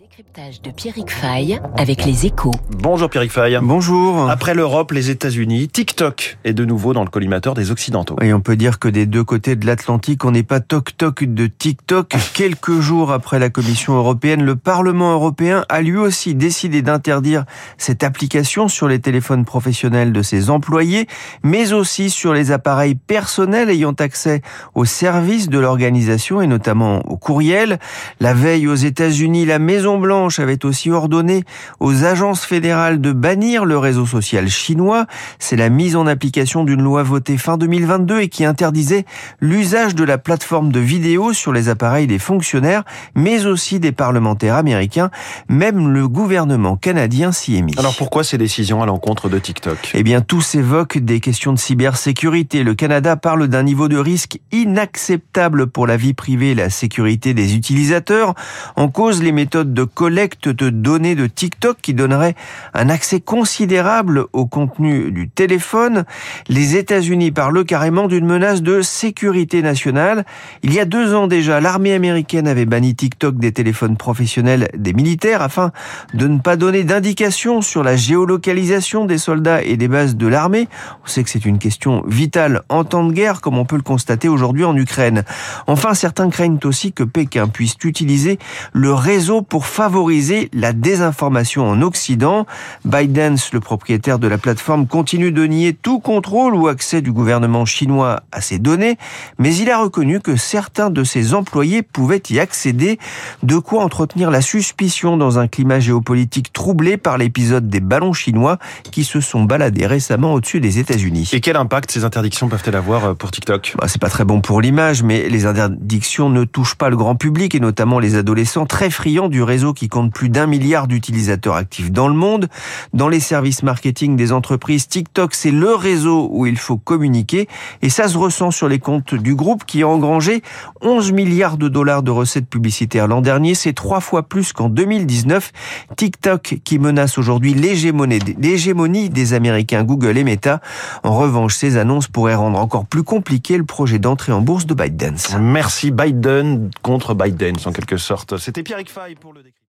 Décryptage de Pierrick Fay avec les échos. Bonjour Pierrick Fay. Bonjour. Après l'Europe, les États-Unis, TikTok est de nouveau dans le collimateur des Occidentaux. Et on peut dire que des deux côtés de l'Atlantique, on n'est pas toc-toc de TikTok. Quelques jours après la Commission européenne, le Parlement européen a lui aussi décidé d'interdire cette application sur les téléphones professionnels de ses employés, mais aussi sur les appareils personnels ayant accès aux services de l'organisation et notamment au courriel. La veille aux États-Unis, la Maison Blanche avait aussi ordonné aux agences fédérales de bannir le réseau social chinois. C'est la mise en application d'une loi votée fin 2022 et qui interdisait l'usage de la plateforme de vidéo sur les appareils des fonctionnaires, mais aussi des parlementaires américains. Même le gouvernement canadien s'y est mis. Alors pourquoi ces décisions à l'encontre de TikTok? Eh bien, tous évoquent des questions de cybersécurité. Le Canada parle d'un niveau de risque inacceptable pour la vie privée et la sécurité des utilisateurs. En cause, les méthodes de collecte de données de TikTok qui donnerait un accès considérable au contenu du téléphone. Les États-Unis parlent carrément d'une menace de sécurité nationale. Il y a deux ans déjà, l'armée américaine avait banni TikTok des téléphones professionnels des militaires afin de ne pas donner d'indications sur la géolocalisation des soldats et des bases de l'armée. On sait que c'est une question vitale en temps de guerre, comme on peut le constater aujourd'hui en Ukraine. Enfin, certains craignent aussi que Pékin puisse utiliser le réseau pour favoriser la désinformation en Occident. ByteDance, le propriétaire de la plateforme, continue de nier tout contrôle ou accès du gouvernement chinois à ces données, mais il a reconnu que certains de ses employés pouvaient y accéder, de quoi entretenir la suspicion dans un climat géopolitique troublé par l'épisode des ballons chinois qui se sont baladés récemment au-dessus des États-Unis. Et quel impact ces interdictions peuvent-elles avoir euh, pour TikTok? Bah, C'est pas très bon pour l'image, mais les interdictions ne touchent pas le grand public et notamment les adolescents très friands du réseau qui compte plus d'un milliard d'utilisateurs actifs dans le monde. Dans les services marketing des entreprises, TikTok, c'est le réseau où il faut communiquer et ça se ressent sur les comptes du groupe qui a engrangé 11 milliards de dollars de recettes publicitaires l'an dernier. C'est trois fois plus qu'en 2019. TikTok qui menace aujourd'hui l'hégémonie des Américains Google et Meta. En revanche, ces annonces pourraient rendre encore plus compliqué le projet d'entrée en bourse de ByteDance. Merci Biden contre Biden en quelque sorte. C'était Pierre Fay pour le le.